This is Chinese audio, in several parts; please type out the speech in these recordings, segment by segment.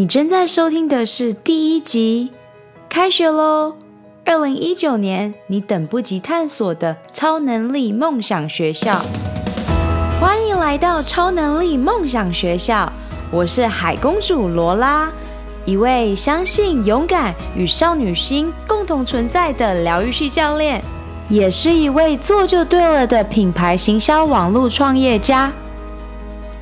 你正在收听的是第一集，开学喽！二零一九年，你等不及探索的超能力梦想学校，欢迎来到超能力梦想学校。我是海公主罗拉，一位相信勇敢与少女心共同存在的疗愈系教练，也是一位做就对了的品牌行销网络创业家。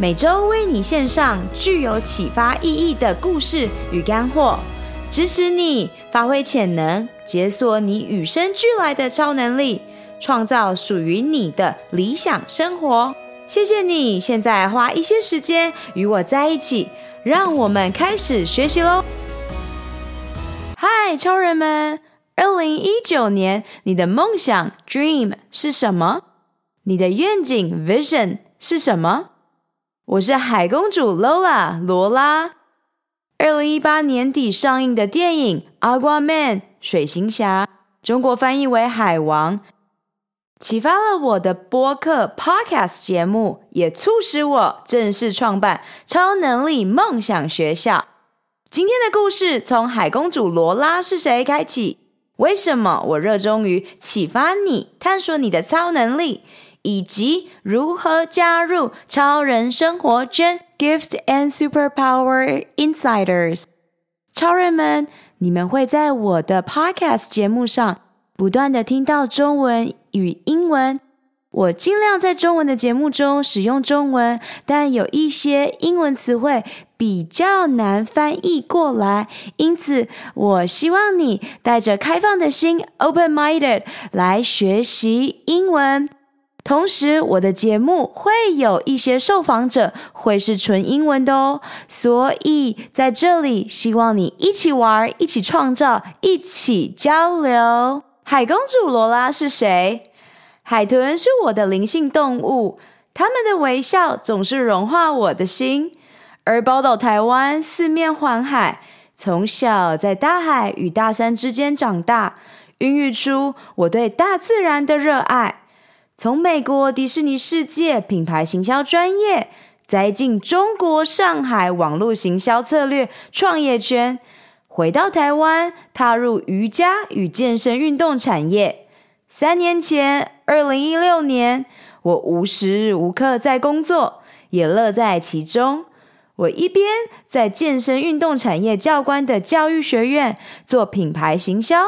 每周为你献上具有启发意义的故事与干货，支持你发挥潜能，解锁你与生俱来的超能力，创造属于你的理想生活。谢谢你现在花一些时间与我在一起，让我们开始学习喽！嗨，超人们！二零一九年，你的梦想 （dream） 是什么？你的愿景 （vision） 是什么？我是海公主 Lola 罗拉。二零一八年底上映的电影《Aquaman》水行侠，中国翻译为海王，启发了我的播客 Podcast 节目，也促使我正式创办超能力梦想学校。今天的故事从海公主罗拉是谁开启？为什么我热衷于启发你，探索你的超能力？以及如何加入超人生活圈 Gift and Superpower Insiders。超人们，你们会在我的 Podcast 节目上不断地听到中文与英文。我尽量在中文的节目中使用中文，但有一些英文词汇比较难翻译过来，因此我希望你带着开放的心 （open-minded） 来学习英文。同时，我的节目会有一些受访者会是纯英文的哦，所以在这里希望你一起玩，一起创造，一起交流。海公主罗拉是谁？海豚是我的灵性动物，它们的微笑总是融化我的心。而宝岛台湾四面环海，从小在大海与大山之间长大，孕育出我对大自然的热爱。从美国迪士尼世界品牌行销专业，再进中国上海网络行销策略创业圈，回到台湾，踏入瑜伽与健身运动产业。三年前，二零一六年，我无时无刻在工作，也乐在其中。我一边在健身运动产业教官的教育学院做品牌行销。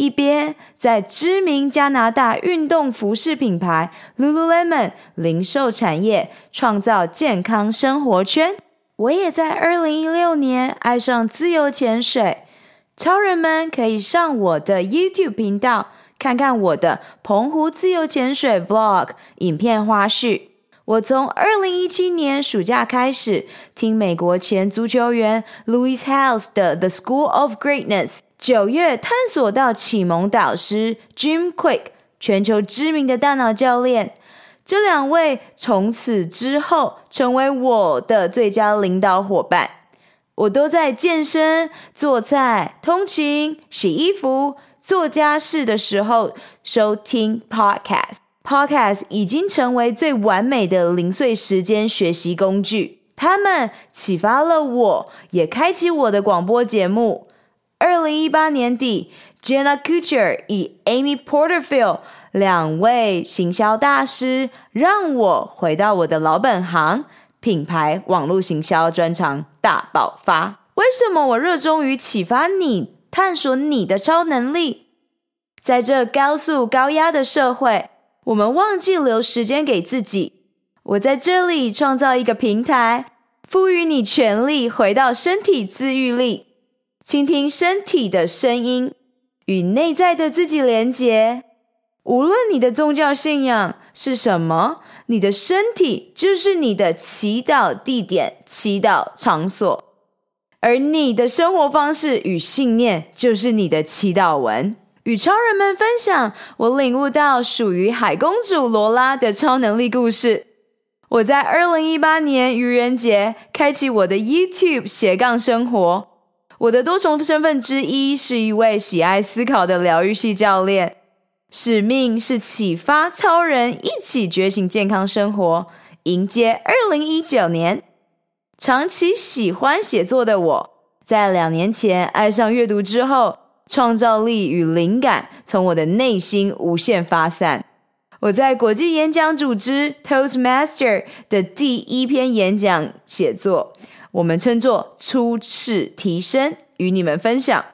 一边在知名加拿大运动服饰品牌 Lululemon 零售产业创造健康生活圈，我也在二零一六年爱上自由潜水。超人们可以上我的 YouTube 频道看看我的澎湖自由潜水 Vlog 影片花絮。我从二零一七年暑假开始听美国前足球员 Louis House 的 The School of Greatness。九月探索到启蒙导师 Jim Quick，全球知名的大脑教练，这两位从此之后成为我的最佳领导伙伴。我都在健身、做菜、通勤、洗衣服、做家事的时候收听 Podcast。Podcast 已经成为最完美的零碎时间学习工具。他们启发了我，也开启我的广播节目。二零一八年底，Jenna Kutcher 与 Amy Porterfield 两位行销大师，让我回到我的老本行——品牌网络行销专长大爆发。为什么我热衷于启发你，探索你的超能力？在这高速高压的社会，我们忘记留时间给自己。我在这里创造一个平台，赋予你权利回到身体自愈力。倾听身体的声音，与内在的自己连接。无论你的宗教信仰是什么，你的身体就是你的祈祷地点、祈祷场所，而你的生活方式与信念就是你的祈祷文。与超人们分享我领悟到属于海公主罗拉的超能力故事。我在二零一八年愚人节开启我的 YouTube 斜杠生活。我的多重身份之一是一位喜爱思考的疗愈系教练，使命是启发超人一起觉醒健康生活，迎接二零一九年。长期喜欢写作的我，在两年前爱上阅读之后，创造力与灵感从我的内心无限发散。我在国际演讲组织 Toastmaster 的第一篇演讲写作，我们称作初次提升，与你们分享。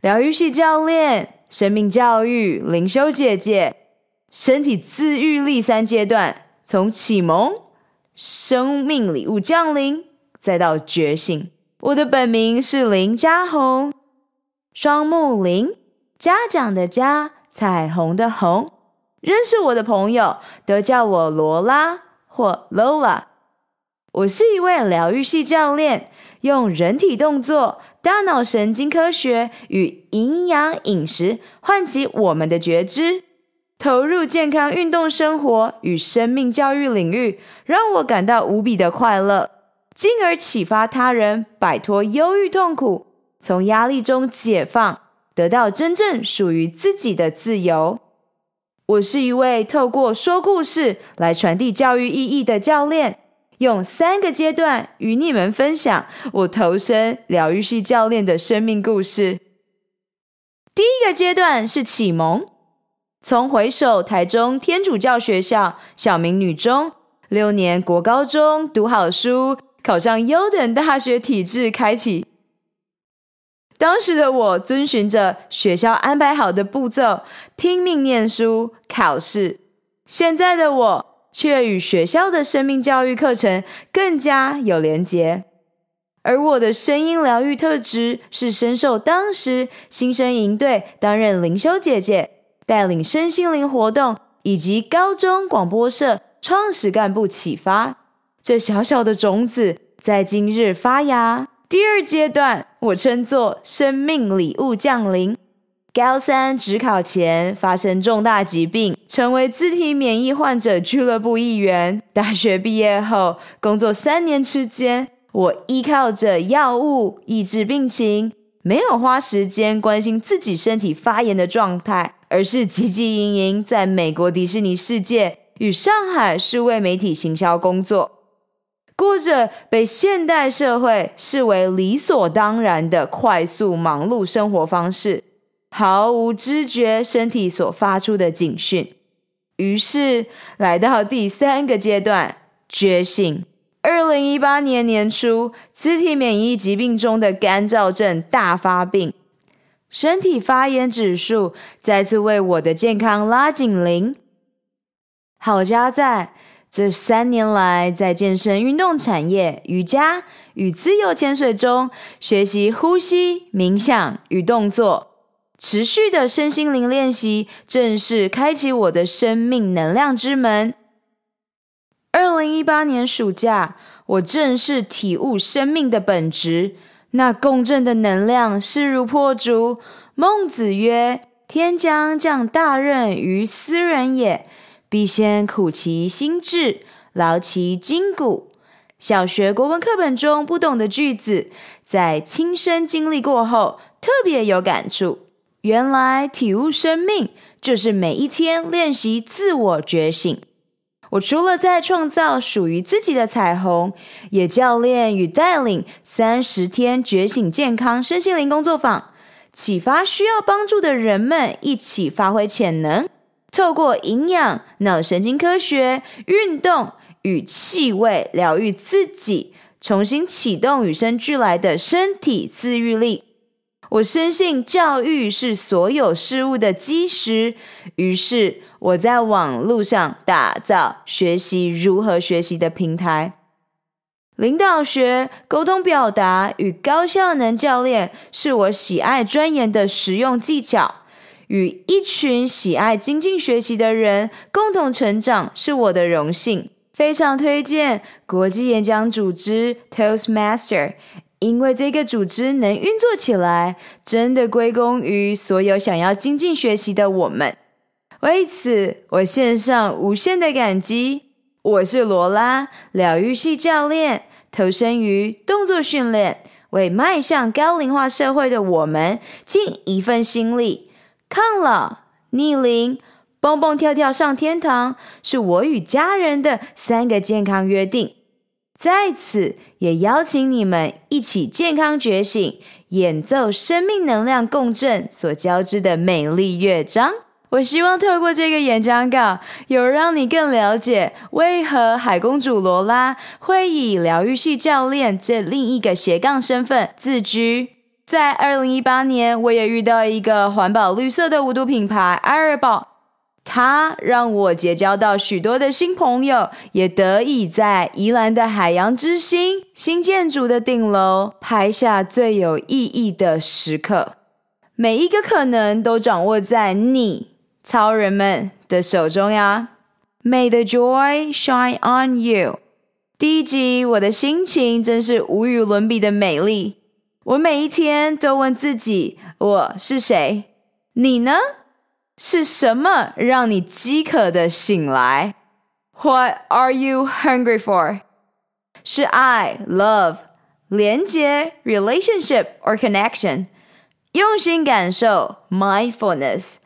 疗愈系教练、生命教育、灵修姐姐、身体自愈力三阶段，从启蒙、生命礼物降临，再到觉醒。我的本名是林嘉红，双木林，嘉奖的嘉，彩虹的虹。认识我的朋友都叫我罗拉或 Lola。我是一位疗愈系教练，用人体动作、大脑神经科学与营养饮食唤起我们的觉知，投入健康运动生活与生命教育领域，让我感到无比的快乐，进而启发他人摆脱忧郁痛苦，从压力中解放，得到真正属于自己的自由。我是一位透过说故事来传递教育意义的教练，用三个阶段与你们分享我投身疗愈系教练的生命故事。第一个阶段是启蒙，从回首台中天主教学校小明女中六年国高中读好书，考上优等大学体制开启。当时的我遵循着学校安排好的步骤，拼命念书、考试。现在的我却与学校的生命教育课程更加有连结。而我的声音疗愈特质是深受当时新生营队担任灵修姐姐、带领身心灵活动，以及高中广播社创始干部启发。这小小的种子在今日发芽。第二阶段，我称作生命礼物降临。高三指考前发生重大疾病，成为自体免疫患者俱乐部一员。大学毕业后，工作三年之间，我依靠着药物抑制病情，没有花时间关心自己身体发炎的状态，而是汲汲营营在美国迪士尼世界与上海数位媒体行销工作。过着被现代社会视为理所当然的快速忙碌生活方式，毫无知觉身体所发出的警讯。于是来到第三个阶段，觉醒。二零一八年年初，自体免疫疾病中的干燥症大发病，身体发炎指数再次为我的健康拉警铃。好家在。这三年来，在健身运动产业、瑜伽与自由潜水中学习呼吸、冥想与动作，持续的身心灵练习，正式开启我的生命能量之门。二零一八年暑假，我正式体悟生命的本质，那共振的能量势如破竹。孟子曰：“天将降大任于斯人也。”必先苦其心志，劳其筋骨。小学国文课本中不懂的句子，在亲身经历过后，特别有感触。原来体悟生命，就是每一天练习自我觉醒。我除了在创造属于自己的彩虹，也教练与带领三十天觉醒健康身心灵工作坊，启发需要帮助的人们一起发挥潜能。透过营养、脑神经科学、运动与气味疗愈自己，重新启动与生俱来的身体自愈力。我深信教育是所有事物的基石，于是我在网络上打造学习如何学习的平台。领导学、沟通表达与高效能教练是我喜爱钻研的实用技巧。与一群喜爱精进学习的人共同成长是我的荣幸，非常推荐国际演讲组织 Toastmaster，因为这个组织能运作起来，真的归功于所有想要精进学习的我们。为此，我献上无限的感激。我是罗拉，疗愈系教练，投身于动作训练，为迈向高龄化社会的我们尽一份心力。抗老、逆龄、蹦蹦跳跳上天堂，是我与家人的三个健康约定。在此也邀请你们一起健康觉醒，演奏生命能量共振所交织的美丽乐章。我希望透过这个演讲稿，有让你更了解为何海公主罗拉会以疗愈系教练这另一个斜杠身份自居。在二零一八年，我也遇到一个环保绿色的无毒品牌爱尔宝，它让我结交到许多的新朋友，也得以在宜兰的海洋之心新建筑的顶楼拍下最有意义的时刻。每一个可能都掌握在你。超人们的手中呀！May the joy shine on you。第一集，我的心情真是无与伦比的美丽。我每一天都问自己：我是谁？你呢？是什么让你饥渴的醒来？What are you hungry for？是爱 （love）、连接 （relationship or connection）、用心感受 （mindfulness）。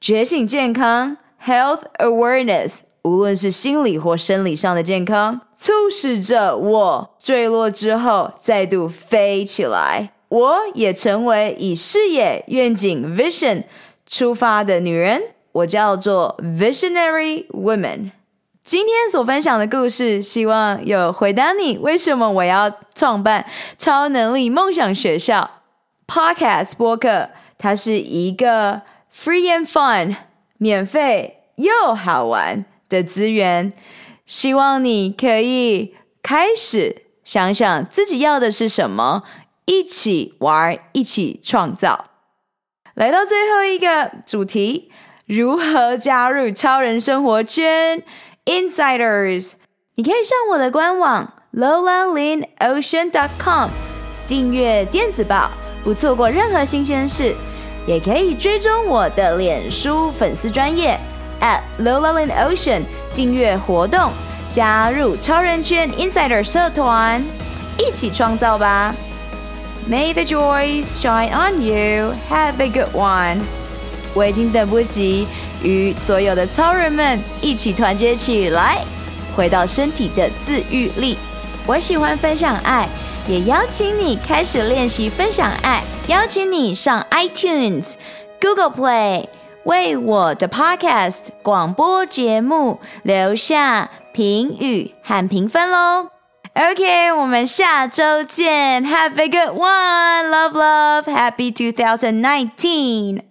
觉醒健康，health awareness，无论是心理或生理上的健康，促使着我坠落之后再度飞起来。我也成为以事业愿景 vision 出发的女人，我叫做 visionary woman。今天所分享的故事，希望有回答你为什么我要创办超能力梦想学校 Podcast 播客，它是一个。Free and fun，免费又好玩的资源，希望你可以开始想想自己要的是什么，一起玩，一起创造。来到最后一个主题，如何加入超人生活圈？Insiders，你可以上我的官网 lola_lin_ocean.com 订阅电子报，不错过任何新鲜事。也可以追踪我的脸书粉丝专业 at lola_lin_ocean 订阅活动，加入超人圈 Insider 社团，一起创造吧！May the joys shine on you. Have a good one. 我已经等不及与所有的超人们一起团结起来，回到身体的自愈力。我喜欢分享爱。也邀请你开始练习分享爱，邀请你上 iTunes、Google Play 为我的 Podcast 广播节目留下评语和评分喽。OK，我们下周见，Have a good one，Love Love，Happy 2019。